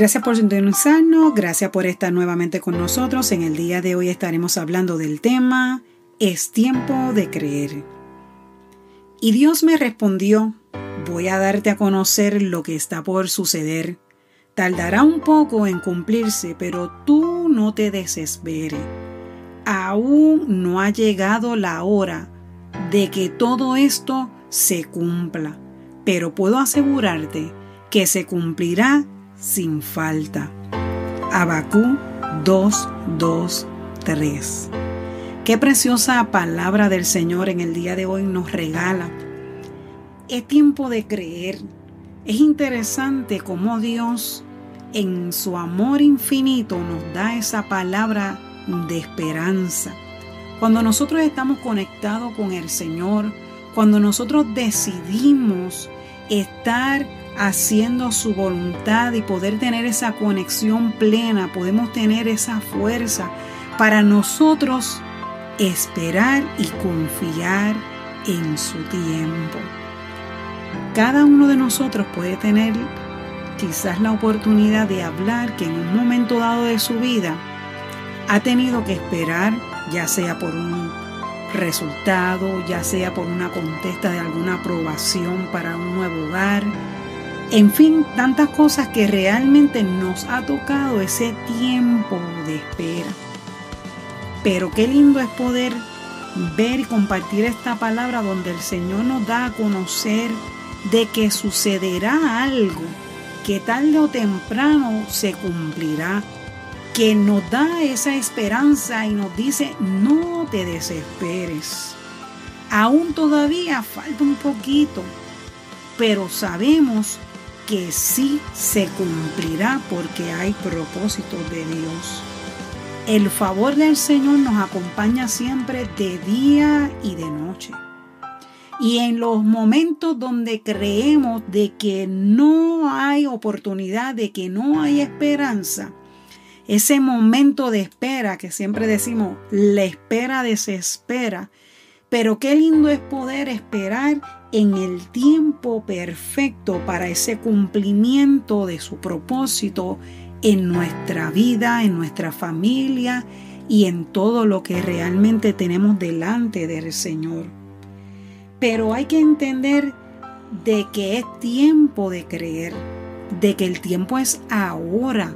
Gracias por sintonizarnos, gracias por estar nuevamente con nosotros. En el día de hoy estaremos hablando del tema Es tiempo de creer. Y Dios me respondió, voy a darte a conocer lo que está por suceder. Tardará un poco en cumplirse, pero tú no te desesperes. Aún no ha llegado la hora de que todo esto se cumpla, pero puedo asegurarte que se cumplirá sin falta. Abacú 2, 2, 3. Qué preciosa palabra del Señor en el día de hoy nos regala. Es tiempo de creer. Es interesante cómo Dios en su amor infinito nos da esa palabra de esperanza. Cuando nosotros estamos conectados con el Señor, cuando nosotros decidimos estar haciendo su voluntad y poder tener esa conexión plena, podemos tener esa fuerza para nosotros esperar y confiar en su tiempo. Cada uno de nosotros puede tener quizás la oportunidad de hablar que en un momento dado de su vida ha tenido que esperar, ya sea por un resultado, ya sea por una contesta de alguna aprobación para un nuevo hogar, en fin, tantas cosas que realmente nos ha tocado ese tiempo de espera. Pero qué lindo es poder ver y compartir esta palabra donde el Señor nos da a conocer de que sucederá algo que tarde o temprano se cumplirá, que nos da esa esperanza y nos dice, no te desesperes. Aún todavía falta un poquito, pero sabemos que sí se cumplirá porque hay propósitos de Dios. El favor del Señor nos acompaña siempre de día y de noche. Y en los momentos donde creemos de que no hay oportunidad, de que no hay esperanza, ese momento de espera que siempre decimos, la espera desespera, pero qué lindo es poder esperar en el tiempo perfecto para ese cumplimiento de su propósito en nuestra vida, en nuestra familia y en todo lo que realmente tenemos delante del Señor. Pero hay que entender de que es tiempo de creer, de que el tiempo es ahora,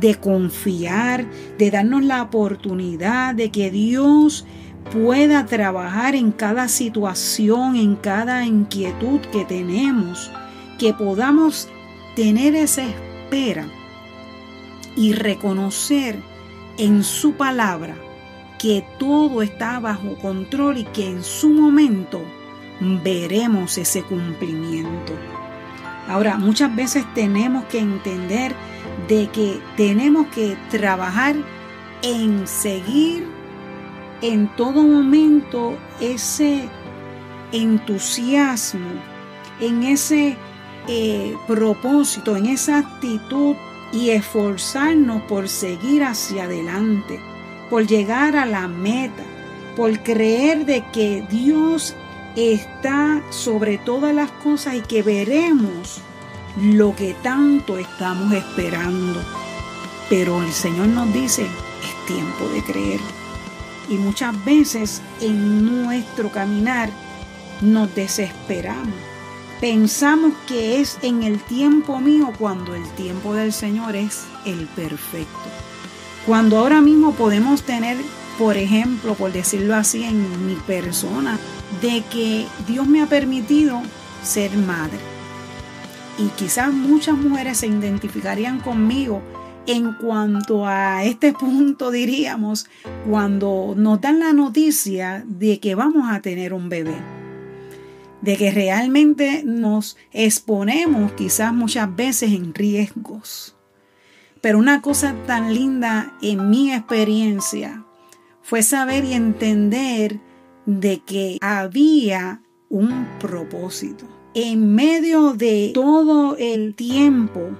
de confiar, de darnos la oportunidad de que Dios pueda trabajar en cada situación, en cada inquietud que tenemos, que podamos tener esa espera y reconocer en su palabra que todo está bajo control y que en su momento veremos ese cumplimiento. Ahora, muchas veces tenemos que entender de que tenemos que trabajar en seguir en todo momento ese entusiasmo, en ese eh, propósito, en esa actitud y esforzarnos por seguir hacia adelante, por llegar a la meta, por creer de que Dios está sobre todas las cosas y que veremos lo que tanto estamos esperando. Pero el Señor nos dice, es tiempo de creer. Y muchas veces en nuestro caminar nos desesperamos. Pensamos que es en el tiempo mío cuando el tiempo del Señor es el perfecto. Cuando ahora mismo podemos tener, por ejemplo, por decirlo así, en mi persona, de que Dios me ha permitido ser madre. Y quizás muchas mujeres se identificarían conmigo en cuanto a este punto, diríamos, cuando nos dan la noticia de que vamos a tener un bebé, de que realmente nos exponemos quizás muchas veces en riesgos. Pero una cosa tan linda en mi experiencia fue saber y entender de que había un propósito. En medio de todo el tiempo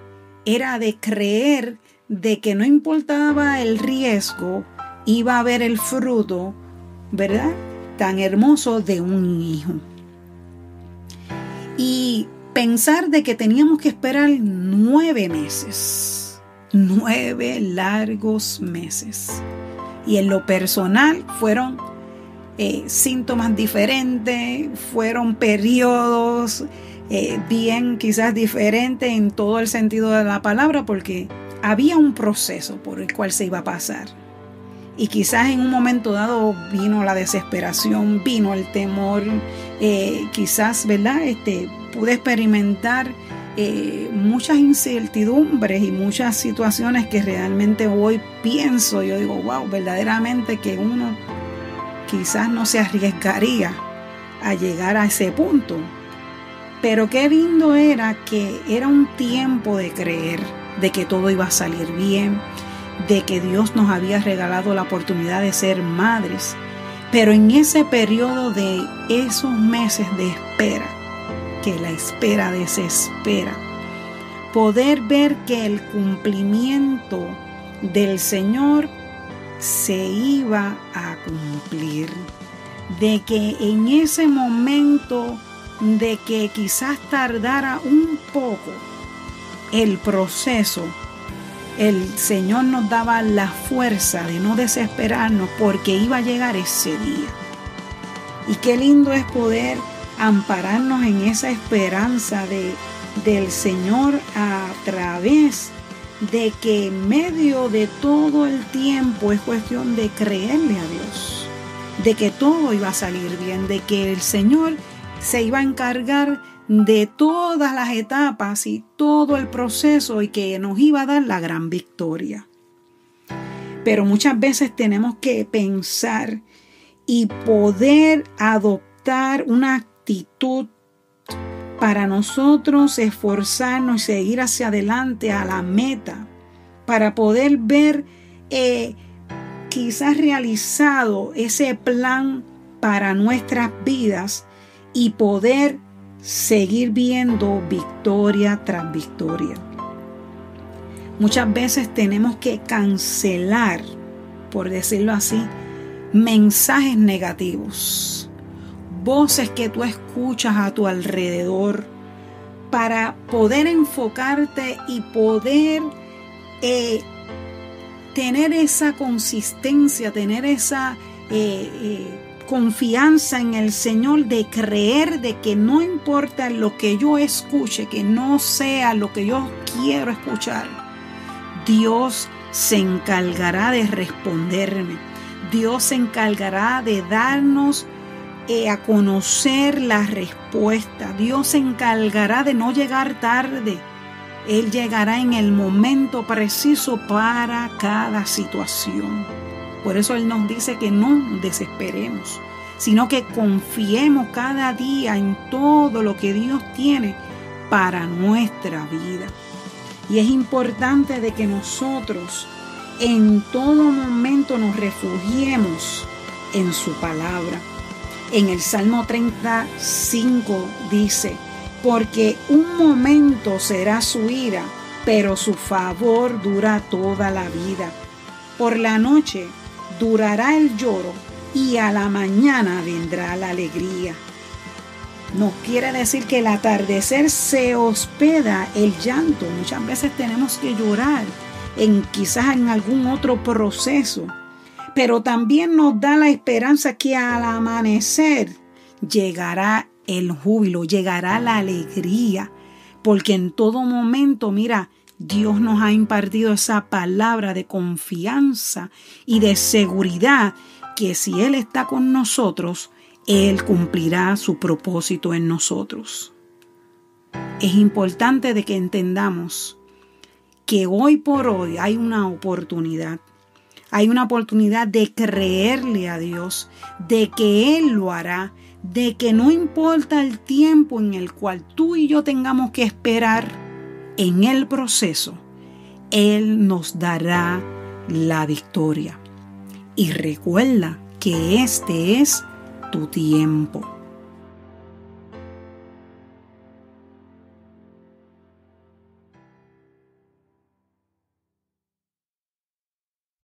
era de creer de que no importaba el riesgo, iba a haber el fruto, ¿verdad? Tan hermoso de un hijo. Y pensar de que teníamos que esperar nueve meses. nueve largos meses. Y en lo personal fueron eh, síntomas diferentes, fueron periodos eh, bien quizás diferentes en todo el sentido de la palabra, porque había un proceso por el cual se iba a pasar. Y quizás en un momento dado vino la desesperación, vino el temor, eh, quizás, ¿verdad? Este, pude experimentar eh, muchas incertidumbres y muchas situaciones que realmente hoy pienso, yo digo, wow, verdaderamente que uno quizás no se arriesgaría a llegar a ese punto. Pero qué lindo era que era un tiempo de creer, de que todo iba a salir bien, de que Dios nos había regalado la oportunidad de ser madres. Pero en ese periodo de esos meses de espera, que la espera desespera. Poder ver que el cumplimiento del Señor se iba a cumplir. De que en ese momento de que quizás tardara un poco el proceso, el Señor nos daba la fuerza de no desesperarnos porque iba a llegar ese día. Y qué lindo es poder ampararnos en esa esperanza de, del Señor a través de que en medio de todo el tiempo es cuestión de creerle a Dios, de que todo iba a salir bien, de que el Señor se iba a encargar de todas las etapas y todo el proceso y que nos iba a dar la gran victoria. Pero muchas veces tenemos que pensar y poder adoptar una actitud para nosotros esforzarnos y seguir hacia adelante a la meta, para poder ver eh, quizás realizado ese plan para nuestras vidas y poder seguir viendo victoria tras victoria. Muchas veces tenemos que cancelar, por decirlo así, mensajes negativos voces que tú escuchas a tu alrededor para poder enfocarte y poder eh, tener esa consistencia, tener esa eh, eh, confianza en el Señor de creer de que no importa lo que yo escuche, que no sea lo que yo quiero escuchar, Dios se encargará de responderme. Dios se encargará de darnos eh, a conocer la respuesta. Dios se encargará de no llegar tarde. Él llegará en el momento preciso para cada situación. Por eso Él nos dice que no desesperemos, sino que confiemos cada día en todo lo que Dios tiene para nuestra vida. Y es importante de que nosotros en todo momento nos refugiemos en su palabra en el Salmo 35 dice, porque un momento será su ira, pero su favor dura toda la vida. Por la noche durará el lloro y a la mañana vendrá la alegría. No quiere decir que el atardecer se hospeda el llanto. Muchas veces tenemos que llorar en quizás en algún otro proceso pero también nos da la esperanza que al amanecer llegará el júbilo, llegará la alegría, porque en todo momento, mira, Dios nos ha impartido esa palabra de confianza y de seguridad que si Él está con nosotros, Él cumplirá su propósito en nosotros. Es importante de que entendamos que hoy por hoy hay una oportunidad hay una oportunidad de creerle a Dios, de que Él lo hará, de que no importa el tiempo en el cual tú y yo tengamos que esperar en el proceso, Él nos dará la victoria. Y recuerda que este es tu tiempo.